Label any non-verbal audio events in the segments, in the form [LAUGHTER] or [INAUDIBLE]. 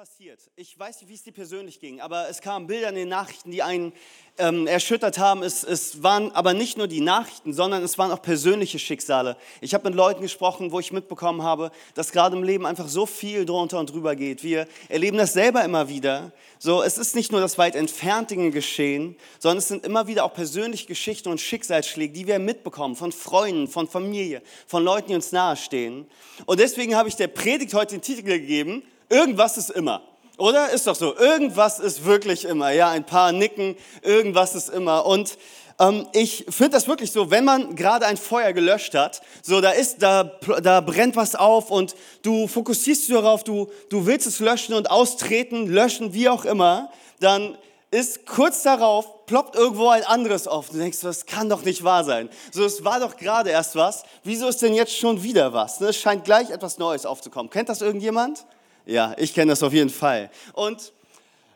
Passiert. Ich weiß nicht, wie es dir persönlich ging, aber es kamen Bilder in den Nachrichten, die einen ähm, erschüttert haben. Es, es waren aber nicht nur die Nachrichten, sondern es waren auch persönliche Schicksale. Ich habe mit Leuten gesprochen, wo ich mitbekommen habe, dass gerade im Leben einfach so viel drunter und drüber geht. Wir erleben das selber immer wieder. So, es ist nicht nur das weit entfernte Geschehen, sondern es sind immer wieder auch persönliche Geschichten und Schicksalsschläge, die wir mitbekommen von Freunden, von Familie, von Leuten, die uns nahestehen. Und deswegen habe ich der Predigt heute den Titel gegeben, Irgendwas ist immer. Oder? Ist doch so. Irgendwas ist wirklich immer. Ja, ein paar nicken. Irgendwas ist immer. Und ähm, ich finde das wirklich so, wenn man gerade ein Feuer gelöscht hat, so da ist, da, da brennt was auf und du fokussierst dich darauf, du, du willst es löschen und austreten, löschen, wie auch immer, dann ist kurz darauf, ploppt irgendwo ein anderes auf. Du denkst, das kann doch nicht wahr sein. So, es war doch gerade erst was. Wieso ist denn jetzt schon wieder was? Ne, es scheint gleich etwas Neues aufzukommen. Kennt das irgendjemand? Ja, ich kenne das auf jeden Fall. Und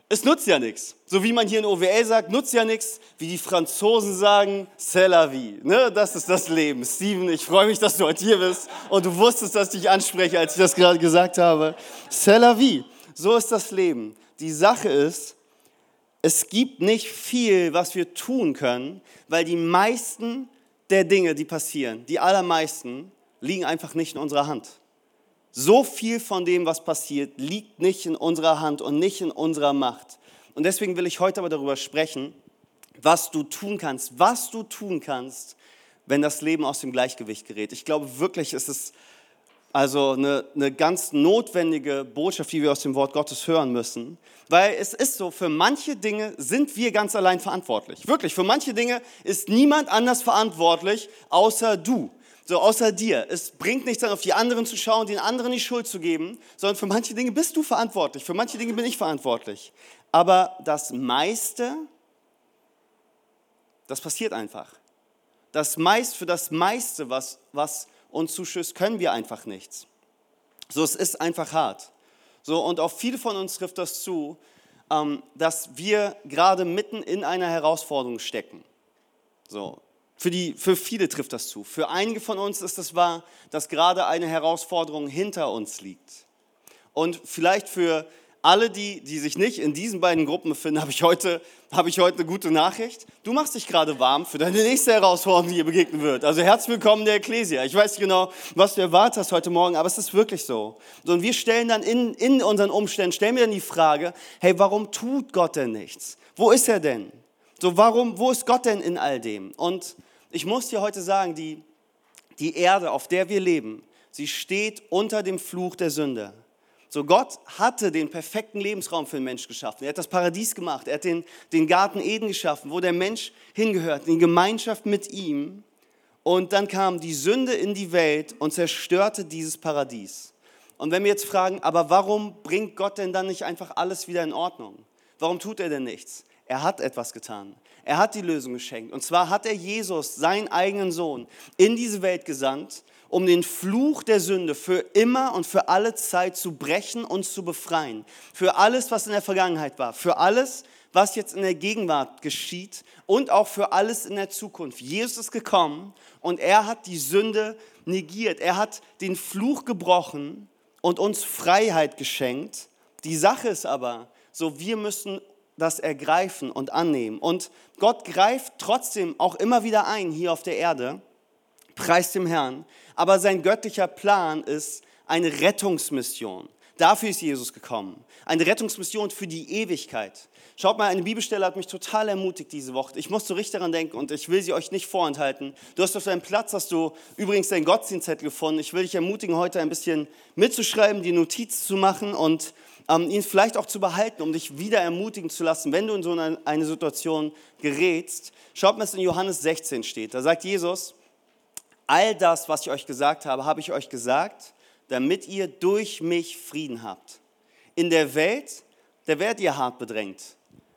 es nutzt ja nichts. So wie man hier in OWL sagt, nutzt ja nichts, wie die Franzosen sagen, c'est la vie. Ne? Das ist das Leben. Steven, ich freue mich, dass du heute hier bist und du wusstest, dass ich dich anspreche, als ich das gerade gesagt habe. C'est la vie. So ist das Leben. Die Sache ist, es gibt nicht viel, was wir tun können, weil die meisten der Dinge, die passieren, die allermeisten, liegen einfach nicht in unserer Hand. So viel von dem, was passiert, liegt nicht in unserer Hand und nicht in unserer Macht. Und deswegen will ich heute aber darüber sprechen, was du tun kannst, was du tun kannst, wenn das Leben aus dem Gleichgewicht gerät. Ich glaube wirklich, es ist also eine, eine ganz notwendige Botschaft, die wir aus dem Wort Gottes hören müssen. Weil es ist so, für manche Dinge sind wir ganz allein verantwortlich. Wirklich, für manche Dinge ist niemand anders verantwortlich, außer du so außer dir. Es bringt nichts dann auf die anderen zu schauen, den anderen die Schuld zu geben, sondern für manche Dinge bist du verantwortlich, für manche Dinge bin ich verantwortlich. Aber das meiste, das passiert einfach. Das meist, für das meiste, was, was uns zuschüsst, können wir einfach nichts. So, es ist einfach hart. So, und auf viele von uns trifft das zu, ähm, dass wir gerade mitten in einer Herausforderung stecken. So, für, die, für viele trifft das zu. Für einige von uns ist es wahr, dass gerade eine Herausforderung hinter uns liegt. Und vielleicht für alle, die, die sich nicht in diesen beiden Gruppen befinden, habe ich, heute, habe ich heute eine gute Nachricht. Du machst dich gerade warm für deine nächste Herausforderung, die dir begegnen wird. Also herzlich willkommen der Ecclesia. Ich weiß nicht genau, was du erwartet hast heute Morgen, aber es ist wirklich so. Und wir stellen dann in, in unseren Umständen, stellen wir dann die Frage, hey, warum tut Gott denn nichts? Wo ist er denn? So, warum, wo ist Gott denn in all dem? Und ich muss dir heute sagen, die, die Erde, auf der wir leben, sie steht unter dem Fluch der Sünde. So, Gott hatte den perfekten Lebensraum für den Mensch geschaffen. Er hat das Paradies gemacht. Er hat den, den Garten Eden geschaffen, wo der Mensch hingehört, in Gemeinschaft mit ihm. Und dann kam die Sünde in die Welt und zerstörte dieses Paradies. Und wenn wir jetzt fragen, aber warum bringt Gott denn dann nicht einfach alles wieder in Ordnung? Warum tut er denn nichts? Er hat etwas getan. Er hat die Lösung geschenkt. Und zwar hat er Jesus, seinen eigenen Sohn, in diese Welt gesandt, um den Fluch der Sünde für immer und für alle Zeit zu brechen und zu befreien. Für alles, was in der Vergangenheit war. Für alles, was jetzt in der Gegenwart geschieht und auch für alles in der Zukunft. Jesus ist gekommen und er hat die Sünde negiert. Er hat den Fluch gebrochen und uns Freiheit geschenkt. Die Sache ist aber, so wir müssen das ergreifen und annehmen. Und Gott greift trotzdem auch immer wieder ein hier auf der Erde, preist dem Herrn. Aber sein göttlicher Plan ist eine Rettungsmission. Dafür ist Jesus gekommen. Eine Rettungsmission für die Ewigkeit. Schaut mal, eine Bibelstelle hat mich total ermutigt diese Woche. Ich musste richtig daran denken und ich will sie euch nicht vorenthalten. Du hast auf deinem Platz, hast du übrigens deinen Gottesdienstzettel gefunden. Ich will dich ermutigen, heute ein bisschen mitzuschreiben, die Notiz zu machen und ihn vielleicht auch zu behalten, um dich wieder ermutigen zu lassen, wenn du in so eine, eine Situation gerätst. Schaut mal, was in Johannes 16 steht. Da sagt Jesus, all das, was ich euch gesagt habe, habe ich euch gesagt, damit ihr durch mich Frieden habt. In der Welt, da werdet ihr hart bedrängt.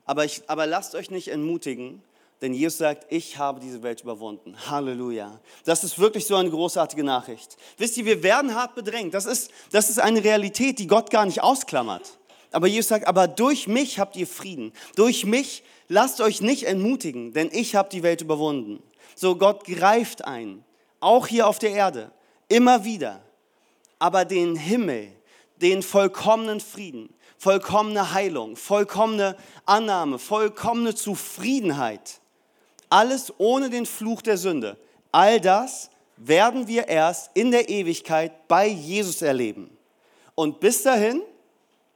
Aber, ich, aber lasst euch nicht entmutigen, Denn Jesus sagt, ich habe diese Welt überwunden. Halleluja. Das ist wirklich so eine großartige Nachricht. Wisst ihr, wir werden hart bedrängt. Das ist, das ist eine Realität, die Gott gar nicht ausklammert. Aber Jesus sagt, aber durch mich habt ihr Frieden. Durch mich lasst euch nicht entmutigen, denn ich habe die Welt überwunden. So, Gott greift ein, auch hier auf der Erde, immer wieder. Aber den Himmel, den vollkommenen Frieden, vollkommene Heilung, vollkommene Annahme, vollkommene Zufriedenheit, alles ohne den Fluch der Sünde. All das werden wir erst in der Ewigkeit bei Jesus erleben. Und bis dahin,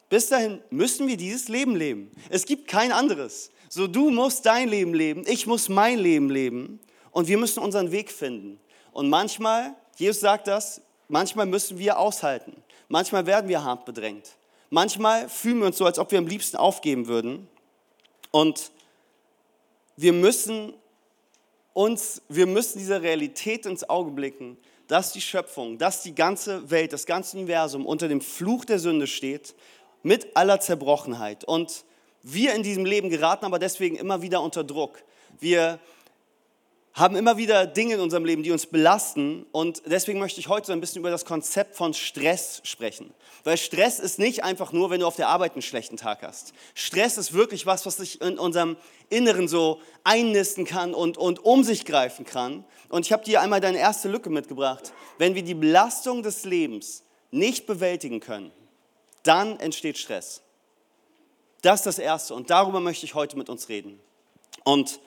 bis dahin müssen wir dieses Leben leben. Es gibt kein anderes. So du musst dein Leben leben, ich muss mein Leben leben und wir müssen unseren Weg finden. Und manchmal, Jesus sagt das, manchmal müssen wir aushalten. Manchmal werden wir hart bedrängt. Manchmal fühlen wir uns so, als ob wir am liebsten aufgeben würden. Und wir müssen uns, wir müssen dieser Realität ins Auge blicken, dass die Schöpfung, dass die ganze Welt, das ganze Universum unter dem Fluch der Sünde steht, mit aller Zerbrochenheit. Und wir in diesem Leben geraten aber deswegen immer wieder unter Druck. Wir haben immer wieder Dinge in unserem Leben, die uns belasten. Und deswegen möchte ich heute so ein bisschen über das Konzept von Stress sprechen. Weil Stress ist nicht einfach nur, wenn du auf der Arbeit einen schlechten Tag hast. Stress ist wirklich was, was sich in unserem Inneren so einnisten kann und, und um sich greifen kann. Und ich habe dir einmal deine erste Lücke mitgebracht. Wenn wir die Belastung des Lebens nicht bewältigen können, dann entsteht Stress. Das ist das Erste und darüber möchte ich heute mit uns reden. Und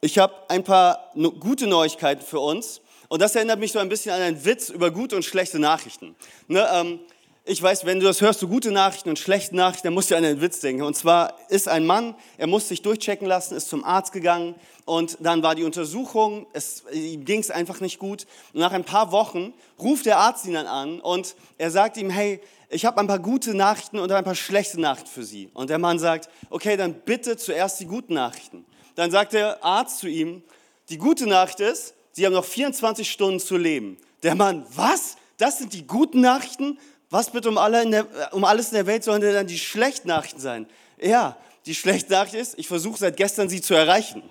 ich habe ein paar gute Neuigkeiten für uns. Und das erinnert mich so ein bisschen an einen Witz über gute und schlechte Nachrichten. Ne, ähm, ich weiß, wenn du das hörst, so gute Nachrichten und schlechte Nachrichten, dann musst du an einen Witz denken. Und zwar ist ein Mann, er musste sich durchchecken lassen, ist zum Arzt gegangen und dann war die Untersuchung, es ihm ging es einfach nicht gut. Und nach ein paar Wochen ruft der Arzt ihn dann an und er sagt ihm, hey, ich habe ein paar gute Nachrichten und ein paar schlechte Nachrichten für Sie. Und der Mann sagt, okay, dann bitte zuerst die guten Nachrichten. Dann sagt der Arzt zu ihm, die gute Nachricht ist, Sie haben noch 24 Stunden zu leben. Der Mann, was? Das sind die guten Nachrichten? Was bitte um, alle der, um alles in der Welt sollen denn dann die schlechten Nachrichten sein? Ja, die schlechte Nachricht ist, ich versuche seit gestern sie zu erreichen.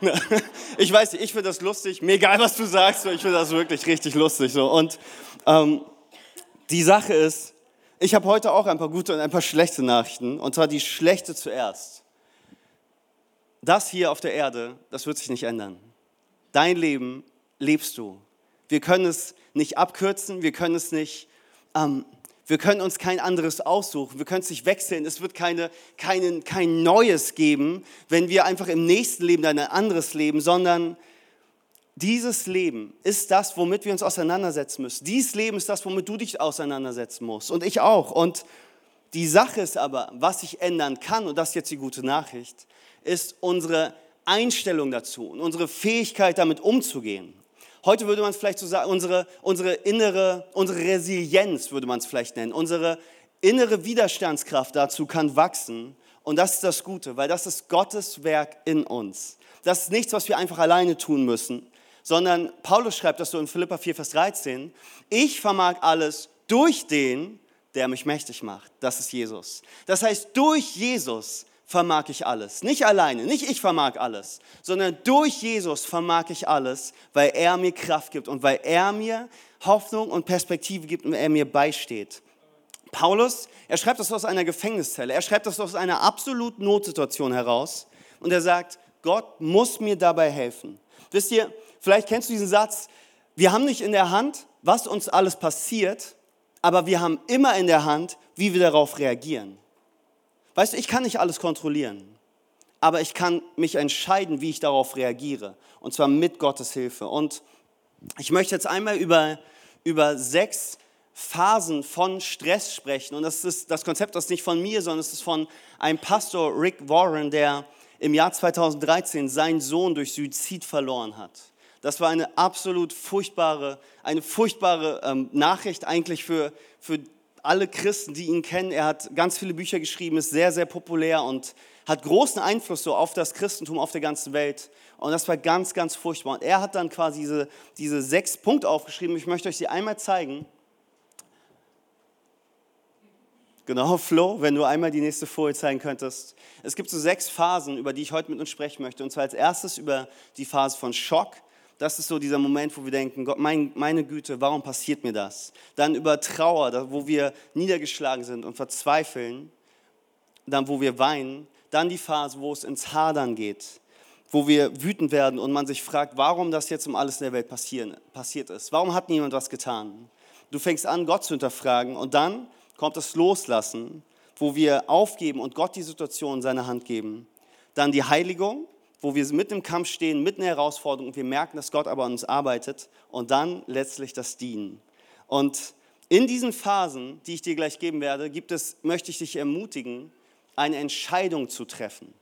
[LAUGHS] Ich weiß nicht, ich finde das lustig, mir egal was du sagst, ich finde das wirklich richtig lustig. Und ähm, die Sache ist, ich habe heute auch ein paar gute und ein paar schlechte Nachrichten, und zwar die schlechte zuerst. Das hier auf der Erde, das wird sich nicht ändern. Dein Leben lebst du. Wir können es nicht abkürzen, wir können es nicht, ähm, wir können uns kein anderes aussuchen, wir können es nicht wechseln, es wird keine, keinen, kein Neues geben, wenn wir einfach im nächsten Leben ein anderes leben, sondern dieses Leben ist das, womit wir uns auseinandersetzen müssen. Dieses Leben ist das, womit du dich auseinandersetzen musst. Und ich auch. Und die Sache ist aber, was sich ändern kann, und das ist jetzt die gute Nachricht, ist unsere Einstellung dazu und unsere Fähigkeit, damit umzugehen. Heute würde man es vielleicht so sagen, unsere, unsere innere, unsere Resilienz würde man es vielleicht nennen. Unsere innere Widerstandskraft dazu kann wachsen. Und das ist das Gute, weil das ist Gottes Werk in uns. Das ist nichts, was wir einfach alleine tun müssen, sondern Paulus schreibt das so in Philippa 4, Vers 13, ich vermag alles durch den, der mich mächtig macht. Das ist Jesus. Das heißt, durch Jesus vermag ich alles. Nicht alleine, nicht ich vermag alles, sondern durch Jesus vermag ich alles, weil er mir Kraft gibt und weil er mir Hoffnung und Perspektive gibt und er mir beisteht. Paulus, er schreibt das aus einer Gefängniszelle, er schreibt das aus einer absoluten Notsituation heraus und er sagt, Gott muss mir dabei helfen. Wisst ihr, Vielleicht kennst du diesen Satz, wir haben nicht in der Hand, was uns alles passiert, aber wir haben immer in der Hand, wie wir darauf reagieren. Weißt du, ich kann nicht alles kontrollieren, aber ich kann mich entscheiden, wie ich darauf reagiere. Und zwar mit Gottes Hilfe. Und ich möchte jetzt einmal über, über sechs Phasen von Stress sprechen. Und das ist das Konzept, das ist nicht von mir, sondern es ist von einem Pastor, Rick Warren, der im Jahr 2013 seinen Sohn durch Suizid verloren hat. Das war eine absolut furchtbare, eine furchtbare ähm, Nachricht eigentlich für, für alle Christen, die ihn kennen. Er hat ganz viele Bücher geschrieben, ist sehr, sehr populär und hat großen Einfluss so auf das Christentum auf der ganzen Welt. Und das war ganz, ganz furchtbar. Und er hat dann quasi diese, diese sechs Punkte aufgeschrieben. Ich möchte euch sie einmal zeigen. Genau, Flo, wenn du einmal die nächste Folie zeigen könntest. Es gibt so sechs Phasen, über die ich heute mit uns sprechen möchte. Und zwar als erstes über die Phase von Schock. Das ist so dieser Moment, wo wir denken, Gott, mein, meine Güte, warum passiert mir das? Dann über Trauer, wo wir niedergeschlagen sind und verzweifeln. Dann, wo wir weinen. Dann die Phase, wo es ins Hadern geht, wo wir wütend werden und man sich fragt, warum das jetzt um alles in der Welt passieren, passiert ist. Warum hat niemand was getan? Du fängst an, Gott zu hinterfragen und dann kommt das Loslassen, wo wir aufgeben und Gott die Situation in seine Hand geben. Dann die Heiligung, wo wir mitten im Kampf stehen, mitten in der Herausforderung wir merken, dass Gott aber an uns arbeitet. Und dann letztlich das Dienen. Und in diesen Phasen, die ich dir gleich geben werde, gibt es, möchte ich dich ermutigen, eine Entscheidung zu treffen.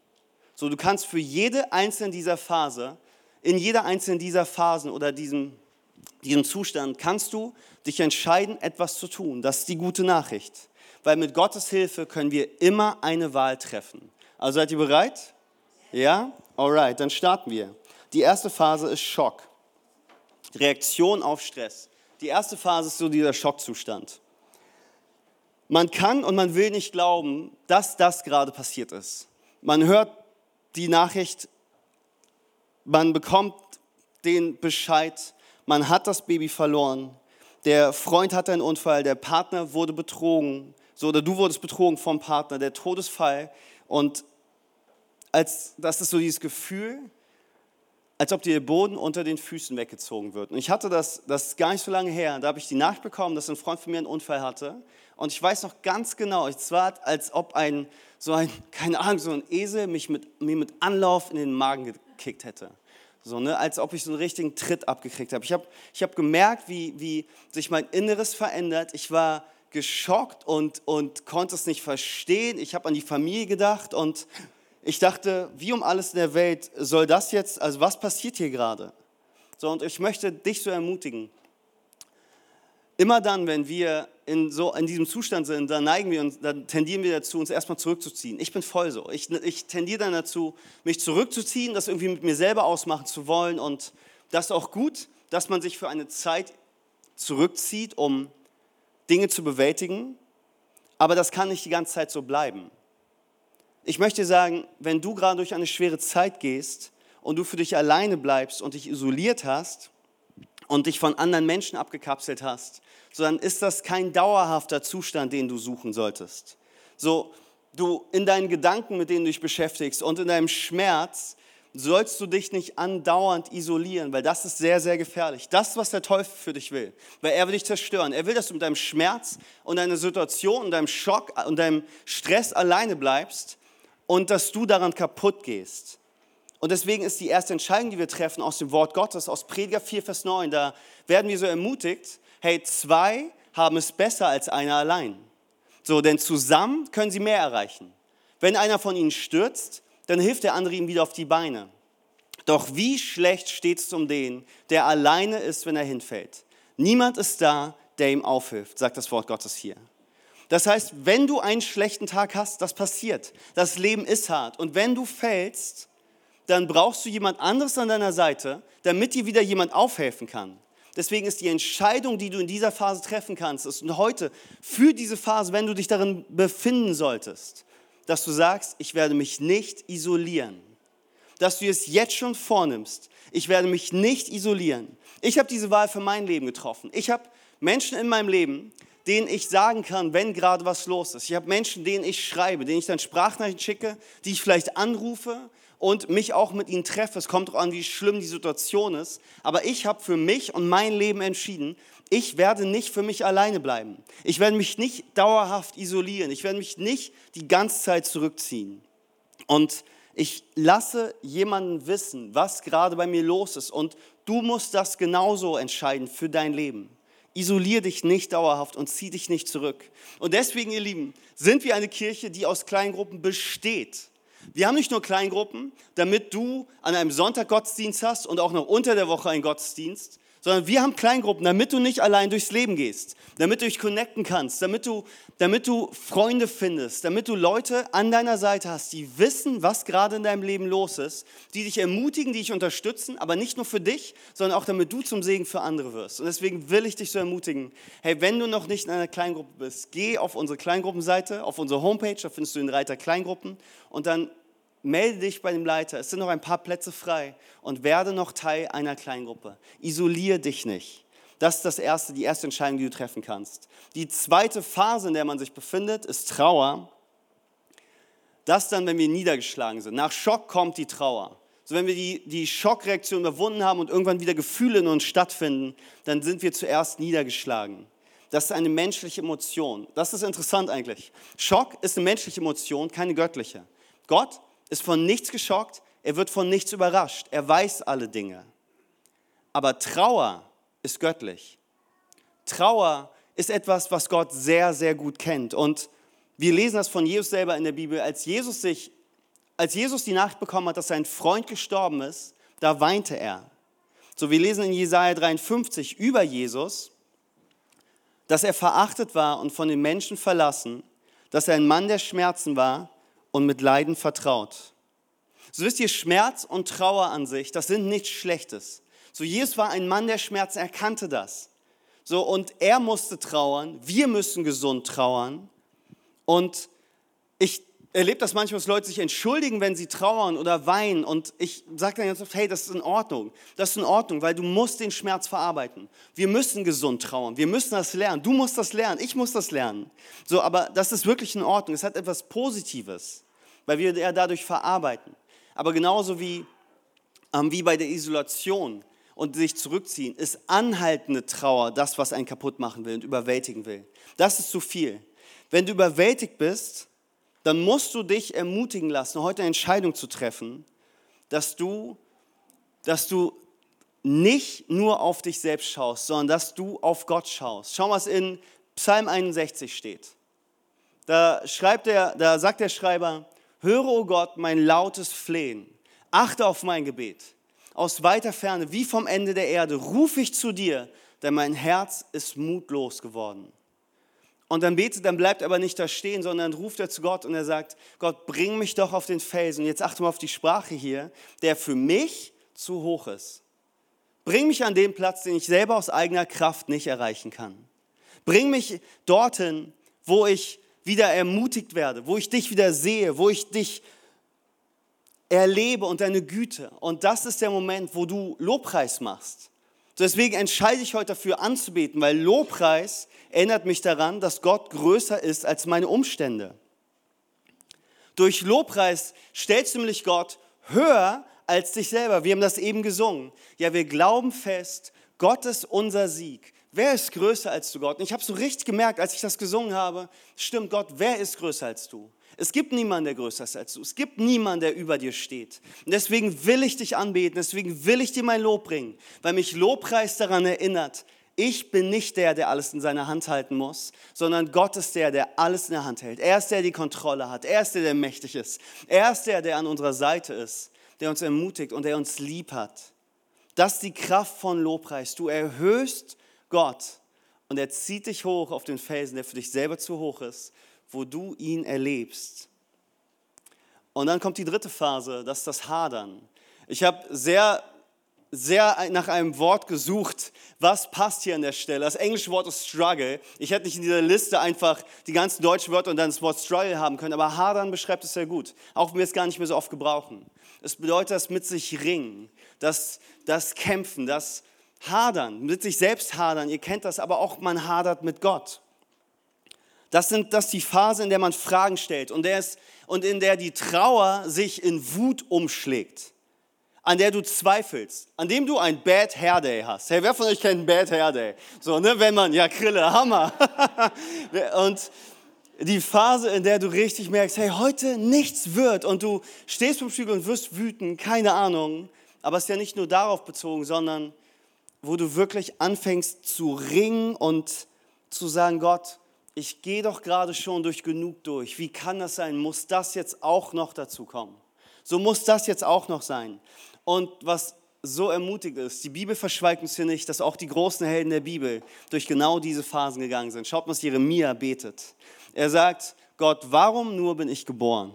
So, du kannst für jede einzelne dieser Phase, in jeder einzelnen dieser Phasen oder diesem diesem Zustand kannst du dich entscheiden, etwas zu tun. Das ist die gute Nachricht. Weil mit Gottes Hilfe können wir immer eine Wahl treffen. Also seid ihr bereit? Ja? Alright, dann starten wir. Die erste Phase ist Schock. Reaktion auf Stress. Die erste Phase ist so dieser Schockzustand. Man kann und man will nicht glauben, dass das gerade passiert ist. Man hört die Nachricht, man bekommt den Bescheid, man hat das Baby verloren, der Freund hatte einen Unfall, der Partner wurde betrogen, so, oder du wurdest betrogen vom Partner, der Todesfall. Und als, das ist so dieses Gefühl, als ob dir der Boden unter den Füßen weggezogen wird. Und ich hatte das, das ist gar nicht so lange her, da habe ich die Nachricht bekommen, dass ein Freund von mir einen Unfall hatte. Und ich weiß noch ganz genau, es war, als ob ein, so ein, keine Ahnung, so ein Esel mich mit, mir mit Anlauf in den Magen gekickt hätte so, ne, als ob ich so einen richtigen Tritt abgekriegt habe. Ich habe ich hab gemerkt, wie, wie sich mein Inneres verändert. Ich war geschockt und, und konnte es nicht verstehen. Ich habe an die Familie gedacht und ich dachte, wie um alles in der Welt soll das jetzt, also was passiert hier gerade? So, und ich möchte dich so ermutigen. Immer dann, wenn wir in, so, in diesem Zustand sind, dann neigen wir uns, dann tendieren wir dazu, uns erstmal zurückzuziehen. Ich bin voll so. Ich, ich tendiere dann dazu, mich zurückzuziehen, das irgendwie mit mir selber ausmachen zu wollen. Und das ist auch gut, dass man sich für eine Zeit zurückzieht, um Dinge zu bewältigen. Aber das kann nicht die ganze Zeit so bleiben. Ich möchte sagen, wenn du gerade durch eine schwere Zeit gehst und du für dich alleine bleibst und dich isoliert hast und dich von anderen Menschen abgekapselt hast, sondern ist das kein dauerhafter Zustand, den du suchen solltest. So, du in deinen Gedanken, mit denen du dich beschäftigst und in deinem Schmerz, sollst du dich nicht andauernd isolieren, weil das ist sehr, sehr gefährlich. Das, was der Teufel für dich will, weil er will dich zerstören. Er will, dass du mit deinem Schmerz und deiner Situation und deinem Schock und deinem Stress alleine bleibst und dass du daran kaputt gehst. Und deswegen ist die erste Entscheidung, die wir treffen aus dem Wort Gottes, aus Prediger 4, Vers 9, da werden wir so ermutigt, hey, zwei haben es besser als einer allein. So, denn zusammen können sie mehr erreichen. Wenn einer von ihnen stürzt, dann hilft der andere ihm wieder auf die Beine. Doch wie schlecht steht es um den, der alleine ist, wenn er hinfällt. Niemand ist da, der ihm aufhilft, sagt das Wort Gottes hier. Das heißt, wenn du einen schlechten Tag hast, das passiert. Das Leben ist hart. Und wenn du fällst, dann brauchst du jemand anderes an deiner Seite, damit dir wieder jemand aufhelfen kann. Deswegen ist die Entscheidung, die du in dieser Phase treffen kannst, ist und heute für diese Phase, wenn du dich darin befinden solltest, dass du sagst, ich werde mich nicht isolieren. Dass du es jetzt schon vornimmst, ich werde mich nicht isolieren. Ich habe diese Wahl für mein Leben getroffen. Ich habe Menschen in meinem Leben, denen ich sagen kann, wenn gerade was los ist. Ich habe Menschen, denen ich schreibe, denen ich dann Sprachnachrichten schicke, die ich vielleicht anrufe, und mich auch mit ihnen treffe. Es kommt darauf an, wie schlimm die Situation ist. Aber ich habe für mich und mein Leben entschieden, ich werde nicht für mich alleine bleiben. Ich werde mich nicht dauerhaft isolieren. Ich werde mich nicht die ganze Zeit zurückziehen. Und ich lasse jemanden wissen, was gerade bei mir los ist. Und du musst das genauso entscheiden für dein Leben. Isolier dich nicht dauerhaft und zieh dich nicht zurück. Und deswegen, ihr Lieben, sind wir eine Kirche, die aus Kleingruppen besteht. Wir haben nicht nur Kleingruppen, damit du an einem Sonntag Gottesdienst hast und auch noch unter der Woche einen Gottesdienst, sondern wir haben Kleingruppen, damit du nicht allein durchs Leben gehst, damit du dich connecten kannst, damit du, damit du Freunde findest, damit du Leute an deiner Seite hast, die wissen, was gerade in deinem Leben los ist, die dich ermutigen, die dich unterstützen, aber nicht nur für dich, sondern auch damit du zum Segen für andere wirst. Und deswegen will ich dich so ermutigen, hey, wenn du noch nicht in einer Kleingruppe bist, geh auf unsere Kleingruppenseite, auf unsere Homepage, da findest du den Reiter Kleingruppen und dann melde dich bei dem Leiter, es sind noch ein paar Plätze frei und werde noch Teil einer Kleingruppe. Isoliere dich nicht. Das ist das erste, die erste Entscheidung, die du treffen kannst. Die zweite Phase, in der man sich befindet, ist Trauer. Das dann, wenn wir niedergeschlagen sind. Nach Schock kommt die Trauer. So, wenn wir die, die Schockreaktion überwunden haben und irgendwann wieder Gefühle in uns stattfinden, dann sind wir zuerst niedergeschlagen. Das ist eine menschliche Emotion. Das ist interessant eigentlich. Schock ist eine menschliche Emotion, keine göttliche. Gott ist von nichts geschockt, er wird von nichts überrascht, er weiß alle Dinge. Aber Trauer ist göttlich. Trauer ist etwas, was Gott sehr, sehr gut kennt. Und wir lesen das von Jesus selber in der Bibel. Als Jesus, sich, als Jesus die Nacht bekommen hat, dass sein Freund gestorben ist, da weinte er. So, wir lesen in Jesaja 53 über Jesus, dass er verachtet war und von den Menschen verlassen, dass er ein Mann der Schmerzen war und mit Leiden vertraut. So wisst ihr, Schmerz und Trauer an sich, das sind nichts Schlechtes. So, Jesus war ein Mann der Schmerzen, er kannte das. So, und er musste trauern, wir müssen gesund trauern. Und ich erlebe das manchmal, dass Leute sich entschuldigen, wenn sie trauern oder weinen. Und ich sage dann ganz oft, hey, das ist in Ordnung. Das ist in Ordnung, weil du musst den Schmerz verarbeiten. Wir müssen gesund trauern. Wir müssen das lernen. Du musst das lernen. Ich muss das lernen. So, aber das ist wirklich in Ordnung. Es hat etwas Positives weil wir ja dadurch verarbeiten. Aber genauso wie, ähm, wie bei der Isolation und sich zurückziehen, ist anhaltende Trauer das, was einen kaputt machen will und überwältigen will. Das ist zu viel. Wenn du überwältigt bist, dann musst du dich ermutigen lassen, heute eine Entscheidung zu treffen, dass du, dass du nicht nur auf dich selbst schaust, sondern dass du auf Gott schaust. Schau, was in Psalm 61 steht. Da, schreibt der, da sagt der Schreiber, Höre, o oh Gott, mein lautes Flehen. Achte auf mein Gebet. Aus weiter Ferne, wie vom Ende der Erde, rufe ich zu dir, denn mein Herz ist mutlos geworden. Und dann betet, dann bleibt er aber nicht da stehen, sondern ruft er zu Gott und er sagt, Gott, bring mich doch auf den Felsen. Jetzt achte mal auf die Sprache hier, der für mich zu hoch ist. Bring mich an den Platz, den ich selber aus eigener Kraft nicht erreichen kann. Bring mich dorthin, wo ich wieder ermutigt werde, wo ich dich wieder sehe, wo ich dich erlebe und deine Güte. Und das ist der Moment, wo du Lobpreis machst. Deswegen entscheide ich heute dafür anzubeten, weil Lobpreis erinnert mich daran, dass Gott größer ist als meine Umstände. Durch Lobpreis stellst du nämlich Gott höher als dich selber. Wir haben das eben gesungen. Ja, wir glauben fest, Gott ist unser Sieg. Wer ist größer als du, Gott? Und ich habe so richtig gemerkt, als ich das gesungen habe, stimmt Gott, wer ist größer als du? Es gibt niemanden, der größer ist als du. Es gibt niemanden, der über dir steht. Und deswegen will ich dich anbeten, deswegen will ich dir mein Lob bringen, weil mich Lobpreis daran erinnert, ich bin nicht der, der alles in seiner Hand halten muss, sondern Gott ist der, der alles in der Hand hält. Er ist der, der die Kontrolle hat. Er ist der, der mächtig ist. Er ist der, der an unserer Seite ist, der uns ermutigt und der uns lieb hat. Das ist die Kraft von Lobpreis. Du erhöhst Gott und er zieht dich hoch auf den Felsen, der für dich selber zu hoch ist, wo du ihn erlebst. Und dann kommt die dritte Phase, das ist das Hadern. Ich habe sehr, sehr nach einem Wort gesucht, was passt hier an der Stelle. Das englische Wort ist struggle. Ich hätte nicht in dieser Liste einfach die ganzen deutschen Wörter und dann das Wort struggle haben können, aber hadern beschreibt es sehr gut, auch wenn wir es gar nicht mehr so oft gebrauchen. Es bedeutet das mit sich ringen, das, das Kämpfen, das hadern, mit sich selbst hadern. Ihr kennt das, aber auch man hadert mit Gott. Das, sind, das ist die Phase, in der man Fragen stellt und, der ist, und in der die Trauer sich in Wut umschlägt, an der du zweifelst, an dem du ein Bad Hair Day hast. Hey, wer von euch kennt einen Bad Hair Day? So, ne, wenn man, ja, Krille, Hammer. [LAUGHS] und die Phase, in der du richtig merkst, hey, heute nichts wird und du stehst vom Spiegel und wirst wütend, keine Ahnung. Aber es ist ja nicht nur darauf bezogen, sondern wo du wirklich anfängst zu ringen und zu sagen, Gott, ich gehe doch gerade schon durch genug durch. Wie kann das sein? Muss das jetzt auch noch dazu kommen? So muss das jetzt auch noch sein. Und was so ermutigt ist. Die Bibel verschweigt uns hier nicht, dass auch die großen Helden der Bibel durch genau diese Phasen gegangen sind. Schaut, was Jeremia betet. Er sagt, Gott, warum nur bin ich geboren?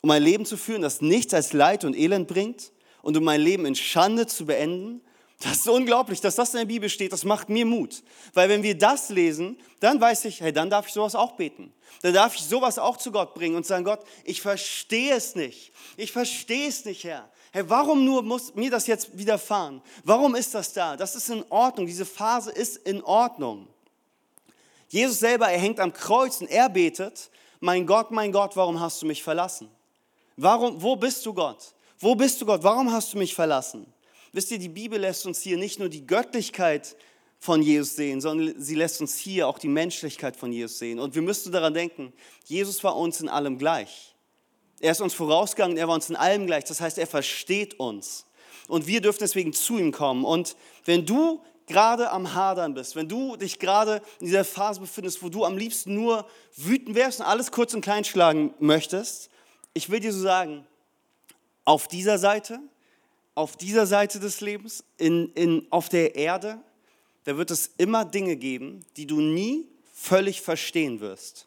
Um ein Leben zu führen, das nichts als Leid und Elend bringt und um mein Leben in Schande zu beenden? Das ist unglaublich, dass das in der Bibel steht. Das macht mir Mut. Weil wenn wir das lesen, dann weiß ich, hey, dann darf ich sowas auch beten. Dann darf ich sowas auch zu Gott bringen und sagen, Gott, ich verstehe es nicht. Ich verstehe es nicht, Herr. Hey, warum nur muss mir das jetzt widerfahren? Warum ist das da? Das ist in Ordnung. Diese Phase ist in Ordnung. Jesus selber, er hängt am Kreuz und er betet, mein Gott, mein Gott, warum hast du mich verlassen? Warum, wo bist du Gott? Wo bist du Gott? Warum hast du mich verlassen? Wisst ihr, die Bibel lässt uns hier nicht nur die Göttlichkeit von Jesus sehen, sondern sie lässt uns hier auch die Menschlichkeit von Jesus sehen. Und wir müssen daran denken, Jesus war uns in allem gleich. Er ist uns vorausgegangen, er war uns in allem gleich. Das heißt, er versteht uns. Und wir dürfen deswegen zu ihm kommen. Und wenn du gerade am Hadern bist, wenn du dich gerade in dieser Phase befindest, wo du am liebsten nur wütend wärst und alles kurz und klein schlagen möchtest, ich will dir so sagen, auf dieser Seite, auf dieser Seite des Lebens, in, in, auf der Erde, da wird es immer Dinge geben, die du nie völlig verstehen wirst.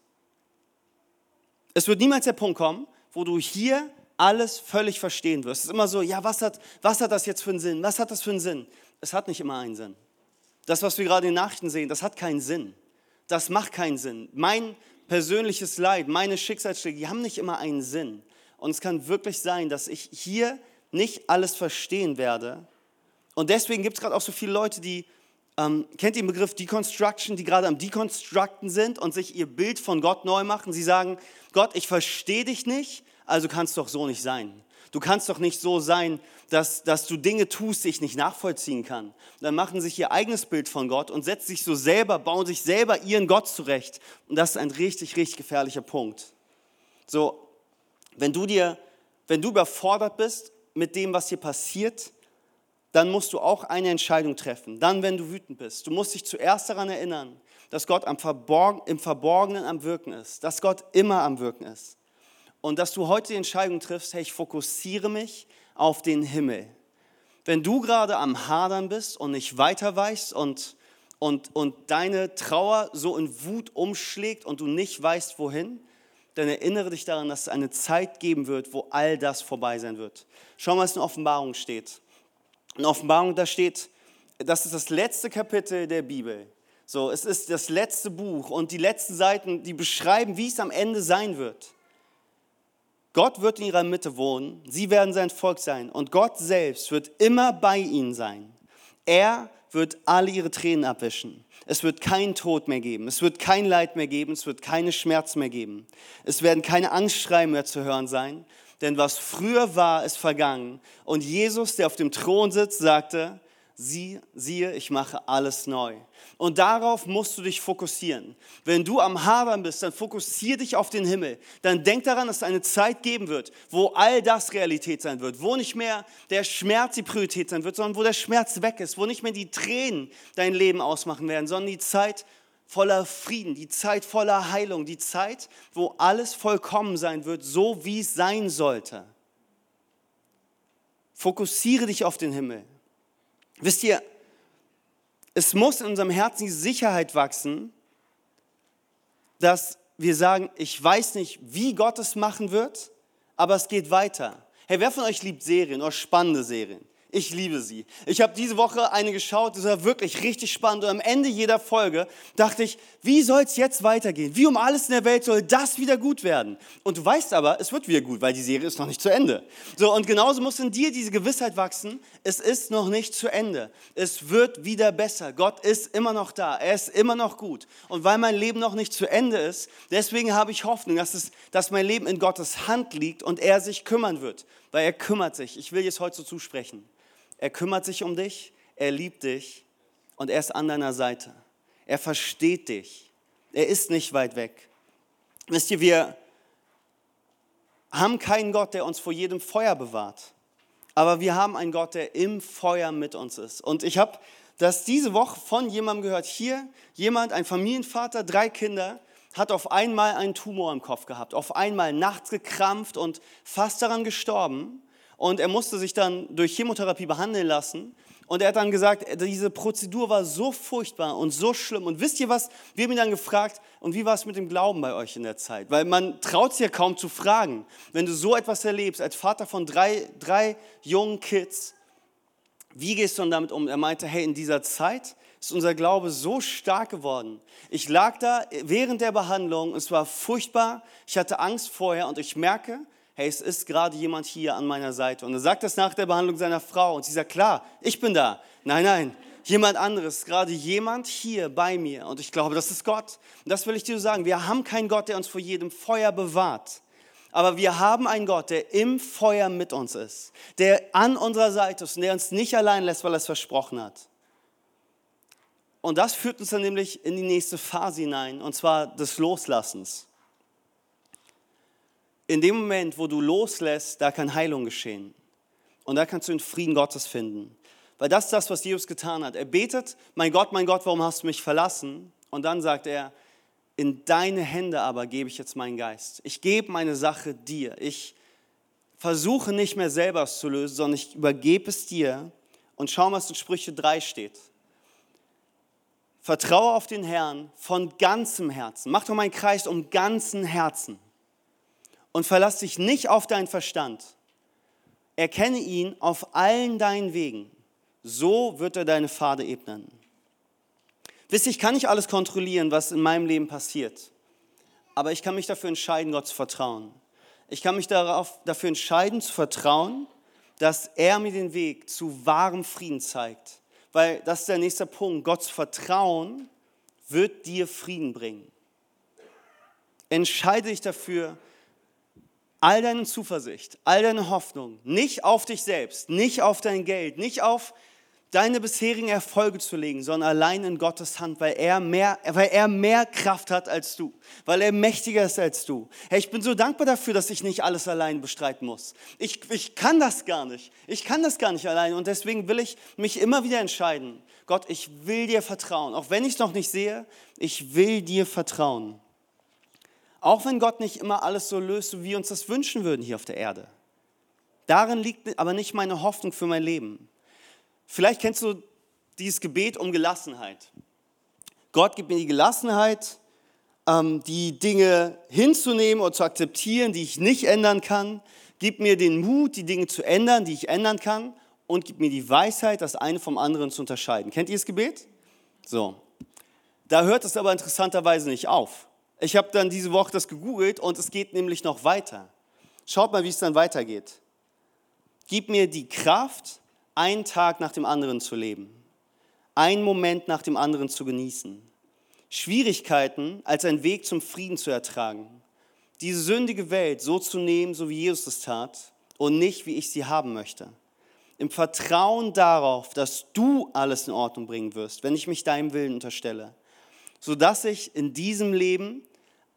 Es wird niemals der Punkt kommen, wo du hier alles völlig verstehen wirst. Es ist immer so, ja, was hat, was hat das jetzt für einen Sinn? Was hat das für einen Sinn? Es hat nicht immer einen Sinn. Das, was wir gerade in den Nachrichten sehen, das hat keinen Sinn. Das macht keinen Sinn. Mein persönliches Leid, meine Schicksalsschläge, die haben nicht immer einen Sinn. Und es kann wirklich sein, dass ich hier nicht alles verstehen werde. Und deswegen gibt es gerade auch so viele Leute, die, ähm, kennt ihr den Begriff Deconstruction, die gerade am Deconstructen sind und sich ihr Bild von Gott neu machen. Sie sagen, Gott, ich verstehe dich nicht, also kannst du doch so nicht sein. Du kannst doch nicht so sein, dass, dass du Dinge tust, die ich nicht nachvollziehen kann. Dann machen sich ihr eigenes Bild von Gott und setzen sich so selber, bauen sich selber ihren Gott zurecht. Und das ist ein richtig, richtig gefährlicher Punkt. So, wenn du dir, wenn du überfordert bist mit dem, was hier passiert, dann musst du auch eine Entscheidung treffen. Dann, wenn du wütend bist. Du musst dich zuerst daran erinnern, dass Gott am Verborgen, im Verborgenen am Wirken ist, dass Gott immer am Wirken ist. Und dass du heute die Entscheidung triffst, hey, ich fokussiere mich auf den Himmel. Wenn du gerade am Hadern bist und nicht weiter weißt und, und, und deine Trauer so in Wut umschlägt und du nicht weißt, wohin, dann erinnere dich daran, dass es eine Zeit geben wird, wo all das vorbei sein wird. Schau mal, was in Offenbarung steht. In Offenbarung, da steht, das ist das letzte Kapitel der Bibel. So, es ist das letzte Buch und die letzten Seiten, die beschreiben, wie es am Ende sein wird. Gott wird in ihrer Mitte wohnen, sie werden sein Volk sein und Gott selbst wird immer bei ihnen sein. Er wird alle ihre Tränen abwischen. Es wird keinen Tod mehr geben, es wird kein Leid mehr geben, es wird keine Schmerz mehr geben. Es werden keine Angstschreien mehr zu hören sein, denn was früher war, ist vergangen. Und Jesus, der auf dem Thron sitzt, sagte, sieh, siehe, ich mache alles neu. Und darauf musst du dich fokussieren. Wenn du am Hadern bist, dann fokussier dich auf den Himmel. Dann denk daran, dass es eine Zeit geben wird, wo all das Realität sein wird, wo nicht mehr der Schmerz die Priorität sein wird, sondern wo der Schmerz weg ist, wo nicht mehr die Tränen dein Leben ausmachen werden, sondern die Zeit voller Frieden, die Zeit voller Heilung, die Zeit, wo alles vollkommen sein wird, so wie es sein sollte. Fokussiere dich auf den Himmel. Wisst ihr, es muss in unserem Herzen die Sicherheit wachsen, dass wir sagen, ich weiß nicht, wie Gott es machen wird, aber es geht weiter. Hey, wer von euch liebt Serien oder spannende Serien? Ich liebe sie. Ich habe diese Woche eine geschaut, das war wirklich richtig spannend. Und am Ende jeder Folge dachte ich, wie soll es jetzt weitergehen? Wie um alles in der Welt soll das wieder gut werden? Und du weißt aber, es wird wieder gut, weil die Serie ist noch nicht zu Ende. So, und genauso muss in dir diese Gewissheit wachsen, es ist noch nicht zu Ende. Es wird wieder besser. Gott ist immer noch da. Er ist immer noch gut. Und weil mein Leben noch nicht zu Ende ist, deswegen habe ich Hoffnung, dass, es, dass mein Leben in Gottes Hand liegt und er sich kümmern wird. Weil er kümmert sich. Ich will jetzt heute so zusprechen. Er kümmert sich um dich, er liebt dich und er ist an deiner Seite. Er versteht dich. Er ist nicht weit weg. Wisst ihr, wir haben keinen Gott, der uns vor jedem Feuer bewahrt. Aber wir haben einen Gott, der im Feuer mit uns ist. Und ich habe das diese Woche von jemandem gehört. Hier jemand, ein Familienvater, drei Kinder, hat auf einmal einen Tumor im Kopf gehabt, auf einmal nachts gekrampft und fast daran gestorben. und er musste sich dann durch Chemotherapie behandeln lassen. Und er hat dann gesagt, diese Prozedur war so furchtbar und so schlimm. Und wisst ihr was? Wir haben ihn dann gefragt, und wie war es mit dem Glauben bei euch in der Zeit? Weil man traut sich ja kaum zu fragen. Wenn du so etwas erlebst, als Vater von drei, drei jungen Kids, wie gehst du dann damit um? Er meinte, hey, in dieser Zeit ist unser Glaube so stark geworden. Ich lag da während der Behandlung, es war furchtbar, ich hatte Angst vorher und ich merke, hey, es ist gerade jemand hier an meiner Seite. Und er sagt das nach der Behandlung seiner Frau und sie sagt, klar, ich bin da. Nein, nein, jemand anderes, gerade jemand hier bei mir. Und ich glaube, das ist Gott. Und das will ich dir sagen. Wir haben keinen Gott, der uns vor jedem Feuer bewahrt. Aber wir haben einen Gott, der im Feuer mit uns ist, der an unserer Seite ist und der uns nicht allein lässt, weil er es versprochen hat. Und das führt uns dann nämlich in die nächste Phase hinein, und zwar des Loslassens in dem Moment, wo du loslässt, da kann Heilung geschehen. Und da kannst du den Frieden Gottes finden. Weil das ist das, was Jesus getan hat. Er betet, mein Gott, mein Gott, warum hast du mich verlassen? Und dann sagt er, in deine Hände aber gebe ich jetzt meinen Geist. Ich gebe meine Sache dir. Ich versuche nicht mehr selber es zu lösen, sondern ich übergebe es dir. Und schau, was in Sprüche 3 steht. Vertraue auf den Herrn von ganzem Herzen. Mach doch meinen Kreis um ganzen Herzen und verlass dich nicht auf deinen Verstand. Erkenne ihn auf allen deinen Wegen. So wird er deine Pfade ebnen. Wisst ihr, ich kann nicht alles kontrollieren, was in meinem Leben passiert. Aber ich kann mich dafür entscheiden, Gott zu vertrauen. Ich kann mich darauf, dafür entscheiden, zu vertrauen, dass er mir den Weg zu wahrem Frieden zeigt. Weil das ist der nächste Punkt. Gott zu vertrauen wird dir Frieden bringen. Entscheide dich dafür, all deine Zuversicht, all deine Hoffnung nicht auf dich selbst, nicht auf dein Geld, nicht auf deine bisherigen Erfolge zu legen, sondern allein in Gottes Hand, weil er mehr, weil er mehr Kraft hat als du, weil er mächtiger ist als du. Hey, ich bin so dankbar dafür, dass ich nicht alles allein bestreiten muss. Ich, ich kann das gar nicht. Ich kann das gar nicht allein und deswegen will ich mich immer wieder entscheiden. Gott, ich will dir vertrauen, auch wenn ich es noch nicht sehe, ich will dir vertrauen. Auch wenn Gott nicht immer alles so löst, wie wir uns das wünschen würden hier auf der Erde. Darin liegt aber nicht meine Hoffnung für mein Leben. Vielleicht kennst du dieses Gebet um Gelassenheit. Gott gibt mir die Gelassenheit, ähm, die Dinge hinzunehmen und zu akzeptieren, die ich nicht ändern kann. Gib mir den Mut, die Dinge zu ändern, die ich ändern kann. Und gib mir die Weisheit, das eine vom anderen zu unterscheiden. Kennt ihr das Gebet? So. Da hört es aber interessanterweise nicht auf. Ich habe dann diese Woche das gegoogelt und es geht nämlich noch weiter. Schaut mal, wie es dann weitergeht. Gib mir die Kraft, einen Tag nach dem anderen zu leben, einen Moment nach dem anderen zu genießen, Schwierigkeiten als ein Weg zum Frieden zu ertragen, diese sündige Welt so zu nehmen, so wie Jesus es tat und nicht, wie ich sie haben möchte. Im Vertrauen darauf, dass du alles in Ordnung bringen wirst, wenn ich mich deinem Willen unterstelle sodass ich in diesem Leben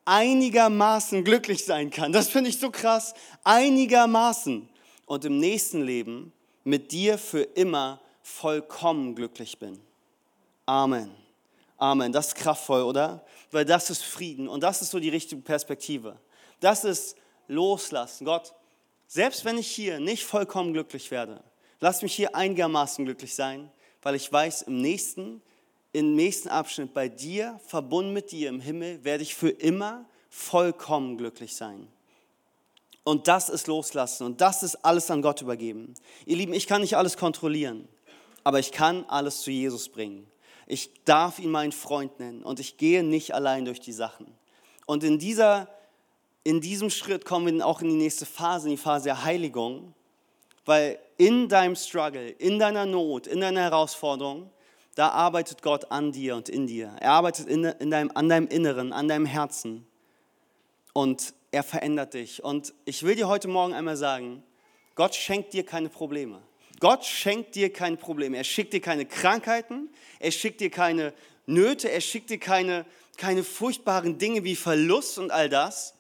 einigermaßen glücklich sein kann. Das finde ich so krass. Einigermaßen. Und im nächsten Leben mit dir für immer vollkommen glücklich bin. Amen. Amen. Das ist kraftvoll, oder? Weil das ist Frieden und das ist so die richtige Perspektive. Das ist Loslassen. Gott, selbst wenn ich hier nicht vollkommen glücklich werde, lass mich hier einigermaßen glücklich sein, weil ich weiß, im nächsten im nächsten Abschnitt bei dir, verbunden mit dir im Himmel, werde ich für immer vollkommen glücklich sein. Und das ist loslassen und das ist alles an Gott übergeben. Ihr Lieben, ich kann nicht alles kontrollieren, aber ich kann alles zu Jesus bringen. Ich darf ihn meinen Freund nennen und ich gehe nicht allein durch die Sachen. Und in, dieser, in diesem Schritt kommen wir dann auch in die nächste Phase, in die Phase der Heiligung, weil in deinem Struggle, in deiner Not, in deiner Herausforderung, da arbeitet Gott an dir und in dir. Er arbeitet in, in deinem, an deinem Inneren, an deinem Herzen. Und er verändert dich. Und ich will dir heute Morgen einmal sagen, Gott schenkt dir keine Probleme. Gott schenkt dir keine Probleme. Er schickt dir keine Krankheiten, er schickt dir keine Nöte, er schickt dir keine, keine furchtbaren Dinge wie Verlust und all das.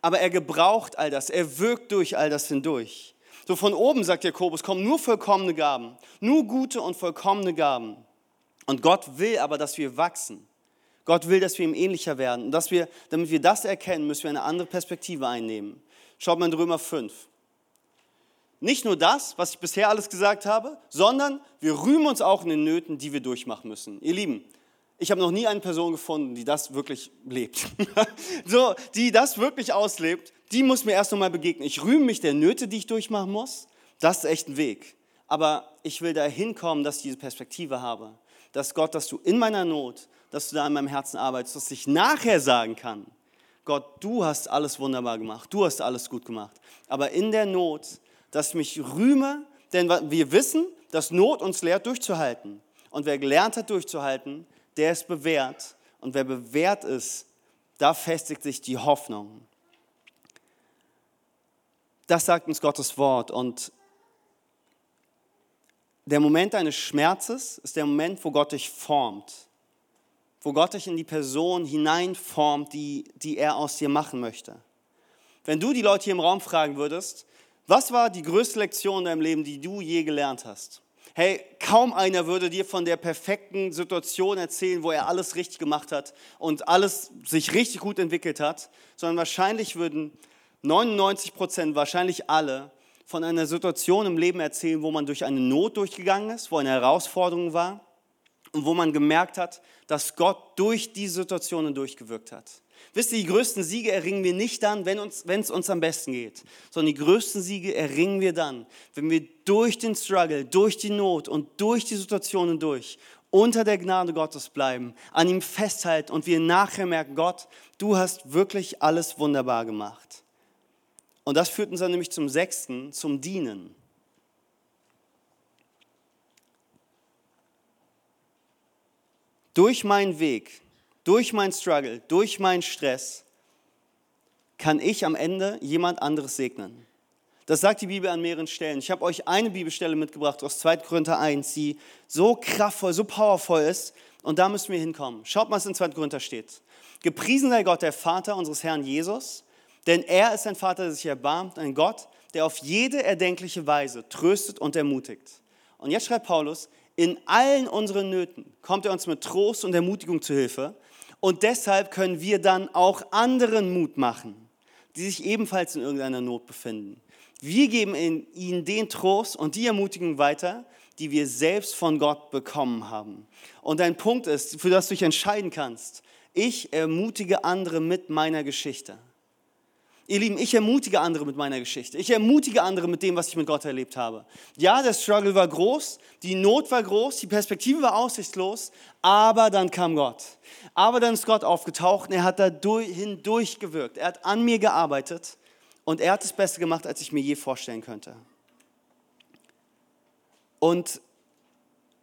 Aber er gebraucht all das, er wirkt durch all das hindurch. So von oben, sagt Jakobus, kommen nur vollkommene Gaben, nur gute und vollkommene Gaben. Und Gott will aber, dass wir wachsen. Gott will, dass wir ihm ähnlicher werden. Und dass wir, damit wir das erkennen, müssen wir eine andere Perspektive einnehmen. Schaut mal in Römer 5. nicht nur das, was ich bisher alles gesagt habe, sondern wir rühmen uns auch in den Nöten, die wir durchmachen müssen. Ihr Lieben, ich habe noch nie eine Person gefunden, die das wirklich lebt. [LAUGHS] so, die das wirklich auslebt, die muss mir erst nochmal begegnen. Ich rühme mich der Nöte, die ich durchmachen muss. Das ist echt ein Weg. Aber ich will dahin kommen, dass ich diese Perspektive habe. Dass Gott, dass du in meiner Not, dass du da in meinem Herzen arbeitest, dass ich nachher sagen kann, Gott, du hast alles wunderbar gemacht, du hast alles gut gemacht. Aber in der Not, dass ich mich rühme, denn wir wissen, dass Not uns lehrt, durchzuhalten. Und wer gelernt hat, durchzuhalten, der ist bewährt. Und wer bewährt ist, da festigt sich die Hoffnung. Das sagt uns Gottes Wort. Und der Moment deines Schmerzes ist der Moment, wo Gott dich formt. Wo Gott dich in die Person hineinformt, die, die er aus dir machen möchte. Wenn du die Leute hier im Raum fragen würdest, was war die größte Lektion in deinem Leben, die du je gelernt hast? Hey, kaum einer würde dir von der perfekten Situation erzählen, wo er alles richtig gemacht hat und alles sich richtig gut entwickelt hat, sondern wahrscheinlich würden 99 Prozent, wahrscheinlich alle, von einer Situation im Leben erzählen, wo man durch eine Not durchgegangen ist, wo eine Herausforderung war und wo man gemerkt hat, dass Gott durch die Situationen durchgewirkt hat. Wisst ihr, die größten Siege erringen wir nicht dann, wenn, es uns am besten geht, sondern die größten Siege erringen wir dann, wenn wir durch den Struggle, durch die Not und durch die Situationen durch unter der Gnade Gottes bleiben, an ihm festhalten und wir nachher merken, Gott, du hast wirklich alles wunderbar gemacht. Und das führt uns dann nämlich zum sechsten, zum Dienen. Durch meinen Weg durch meinen Struggle, durch meinen Stress, kann ich am Ende jemand anderes segnen. Das sagt die Bibel an mehreren Stellen. Ich habe euch eine Bibelstelle mitgebracht aus 2. Korinther 1, die so kraftvoll, so powerful ist. Und da müssen wir hinkommen. Schaut mal, was in 2. Korinther steht. Gepriesen sei Gott, der Vater unseres Herrn Jesus, denn er ist ein Vater, der sich erbarmt, ein Gott, der auf jede erdenkliche Weise tröstet und ermutigt. Und jetzt schreibt Paulus, in allen unseren Nöten kommt er uns mit Trost und Ermutigung zu Hilfe. Und deshalb können wir dann auch anderen Mut machen, die sich ebenfalls in irgendeiner Not befinden. Wir geben ihnen den Trost und die Ermutigung weiter, die wir selbst von Gott bekommen haben. Und ein Punkt ist, für das du dich entscheiden kannst, ich ermutige andere mit meiner Geschichte. Ihr Lieben, ich ermutige andere mit meiner Geschichte. Ich ermutige andere mit dem, was ich mit Gott erlebt habe. Ja, der Struggle war groß, die Not war groß, die Perspektive war aussichtslos, aber dann kam Gott. Aber dann ist Gott aufgetaucht und er hat da hindurch gewirkt. Er hat an mir gearbeitet und er hat das Beste gemacht, als ich mir je vorstellen könnte. Und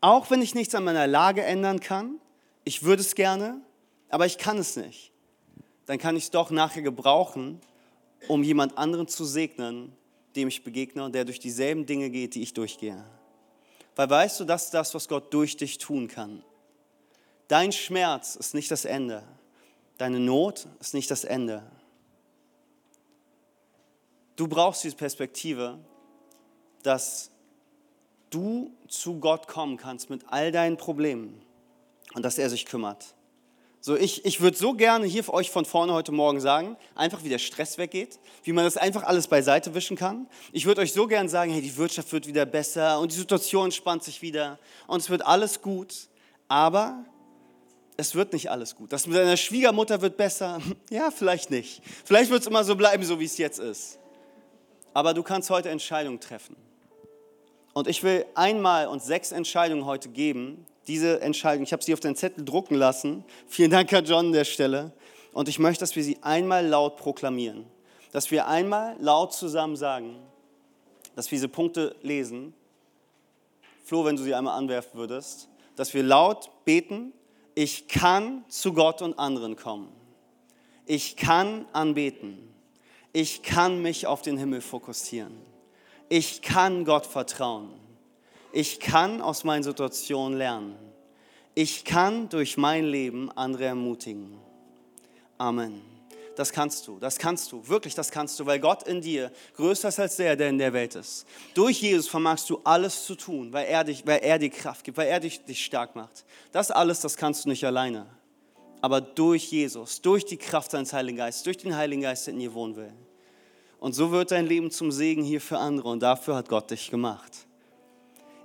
auch wenn ich nichts an meiner Lage ändern kann, ich würde es gerne, aber ich kann es nicht, dann kann ich es doch nachher gebrauchen, um jemand anderen zu segnen, dem ich begegne und der durch dieselben Dinge geht, die ich durchgehe. Weil weißt du, das ist das, was Gott durch dich tun kann. Dein Schmerz ist nicht das Ende. Deine Not ist nicht das Ende. Du brauchst diese Perspektive, dass du zu Gott kommen kannst mit all deinen Problemen und dass er sich kümmert. So, ich, ich würde so gerne hier für euch von vorne heute Morgen sagen, einfach wie der Stress weggeht, wie man das einfach alles beiseite wischen kann. Ich würde euch so gerne sagen, hey, die Wirtschaft wird wieder besser und die Situation entspannt sich wieder und es wird alles gut. Aber es wird nicht alles gut. Das mit deiner Schwiegermutter wird besser. [LAUGHS] Ja, vielleicht nicht. Vielleicht wird es immer so bleiben, so wie es jetzt ist. Aber du kannst heute Entscheidungen treffen. Und ich will einmal und sechs Entscheidungen heute geben, diese Entscheidung. Ich habe sie auf den Zettel drucken lassen. Vielen Dank, Herr John, an der Stelle. Und ich möchte, dass wir sie einmal laut proklamieren. Dass wir einmal laut zusammen sagen, dass wir diese Punkte lesen. Flo, wenn du sie einmal anwerfen würdest. Dass wir laut beten, ich kann zu Gott und anderen kommen. Ich kann anbeten. Ich kann mich auf den Himmel fokussieren. Ich kann Gott vertrauen. Ich kann aus meinen Situationen lernen. Ich kann durch mein Leben andere ermutigen. Amen. Das kannst du, das kannst du, wirklich, das kannst du, weil Gott in dir größer ist als der, der in der Welt ist. Durch Jesus vermagst du alles zu tun, weil er, dich, weil er dir Kraft gibt, weil er dich, dich stark macht. Das alles, das kannst du nicht alleine. Aber durch Jesus, durch die Kraft seines Heiligen Geistes, durch den Heiligen Geist, der in dir wohnen will. Und so wird dein Leben zum Segen hier für andere und dafür hat Gott dich gemacht.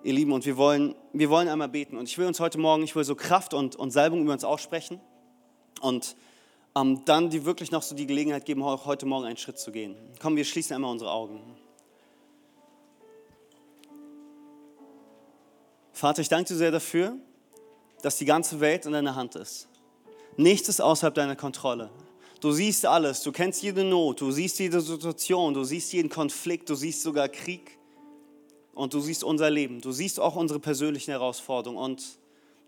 Ihr Lieben, und wir wollen, wir wollen einmal beten. Und ich will uns heute Morgen, ich will so Kraft und, und Salbung über uns aussprechen und ähm, dann die wirklich noch so die Gelegenheit geben, heute Morgen einen Schritt zu gehen. Komm, wir schließen einmal unsere Augen. Vater, ich danke dir sehr dafür, dass die ganze Welt in deiner Hand ist. Nichts ist außerhalb deiner Kontrolle. Du siehst alles, du kennst jede Not, du siehst jede Situation, du siehst jeden Konflikt, du siehst sogar Krieg und du siehst unser Leben, du siehst auch unsere persönlichen Herausforderungen und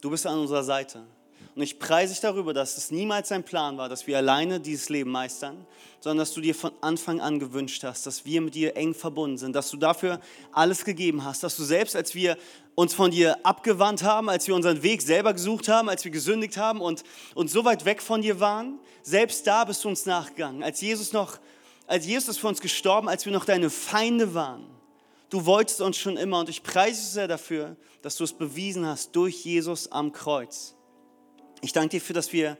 du bist an unserer Seite. Und ich preise dich darüber, dass es niemals dein Plan war, dass wir alleine dieses Leben meistern, sondern dass du dir von Anfang an gewünscht hast, dass wir mit dir eng verbunden sind, dass du dafür alles gegeben hast, dass du selbst, als wir uns von dir abgewandt haben, als wir unseren Weg selber gesucht haben, als wir gesündigt haben und, und so weit weg von dir waren, selbst da bist du uns nachgegangen. Als Jesus noch, als Jesus ist für uns gestorben, als wir noch deine Feinde waren. Du wolltest uns schon immer und ich preise dich sehr dafür, dass du es bewiesen hast durch Jesus am Kreuz. Ich danke dir dafür, dass wir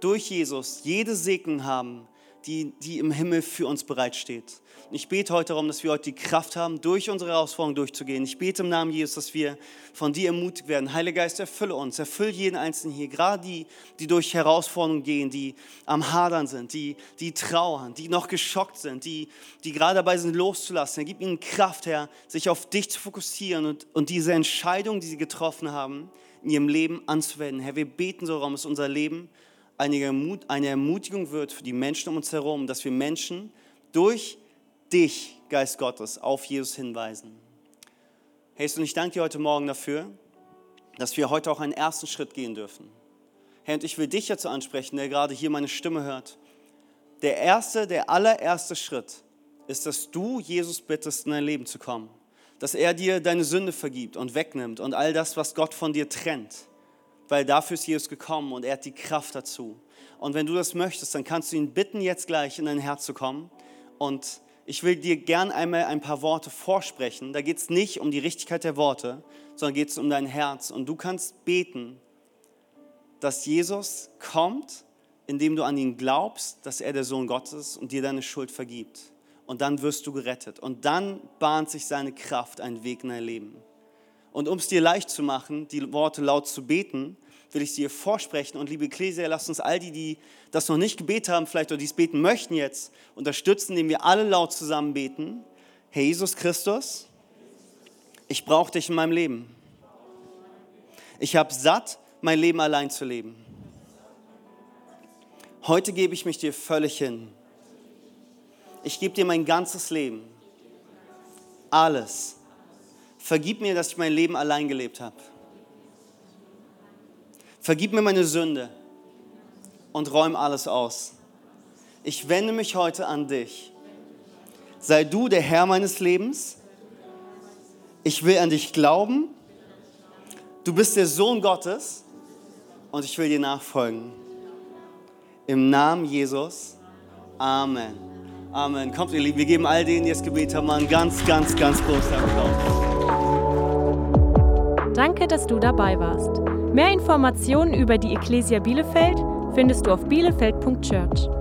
durch Jesus jede Segen haben, die, die im Himmel für uns bereitsteht. Ich bete heute darum, dass wir heute die Kraft haben, durch unsere Herausforderungen durchzugehen. Ich bete im Namen Jesus, dass wir von dir ermutigt werden. Heiliger Geist, erfülle uns, erfülle jeden Einzelnen hier, gerade die, die durch Herausforderungen gehen, die am Hadern sind, die, die trauern, die noch geschockt sind, die, die gerade dabei sind, loszulassen. Er gibt ihnen Kraft, Herr, sich auf dich zu fokussieren und, und diese Entscheidung, die sie getroffen haben, in ihrem Leben anzuwenden. Herr, wir beten so darum, dass unser Leben eine Ermutigung wird für die Menschen um uns herum, dass wir Menschen durch dich, Geist Gottes, auf Jesus hinweisen. Herr, und ich danke dir heute Morgen dafür, dass wir heute auch einen ersten Schritt gehen dürfen. Herr, und ich will dich dazu ansprechen, der gerade hier meine Stimme hört. Der erste, der allererste Schritt ist, dass du Jesus bittest, in dein Leben zu kommen. Dass er dir deine Sünde vergibt und wegnimmt und all das, was Gott von dir trennt weil dafür ist Jesus gekommen und er hat die Kraft dazu. Und wenn du das möchtest, dann kannst du ihn bitten, jetzt gleich in dein Herz zu kommen. Und ich will dir gern einmal ein paar Worte vorsprechen. Da geht es nicht um die Richtigkeit der Worte, sondern geht es um dein Herz. Und du kannst beten, dass Jesus kommt, indem du an ihn glaubst, dass er der Sohn Gottes ist und dir deine Schuld vergibt. Und dann wirst du gerettet. Und dann bahnt sich seine Kraft einen Weg in dein Leben. Und um es dir leicht zu machen, die Worte laut zu beten, will ich sie dir vorsprechen. Und liebe Ecclesia, lasst uns all die, die das noch nicht gebetet haben, vielleicht oder dies beten möchten jetzt, unterstützen, indem wir alle laut zusammen beten. Herr Jesus Christus, ich brauche dich in meinem Leben. Ich habe satt, mein Leben allein zu leben. Heute gebe ich mich dir völlig hin. Ich gebe dir mein ganzes Leben. Alles Vergib mir, dass ich mein Leben allein gelebt habe. Vergib mir meine Sünde und räum alles aus. Ich wende mich heute an dich. Sei du der Herr meines Lebens. Ich will an dich glauben. Du bist der Sohn Gottes und ich will dir nachfolgen. Im Namen Jesus. Amen. Amen. Kommt, ihr Lieben, wir geben all denen, die das Gebet haben, einen ganz, ganz, ganz großen Applaus. Danke, dass du dabei warst. Mehr Informationen über die Ecclesia Bielefeld findest du auf bielefeld.church.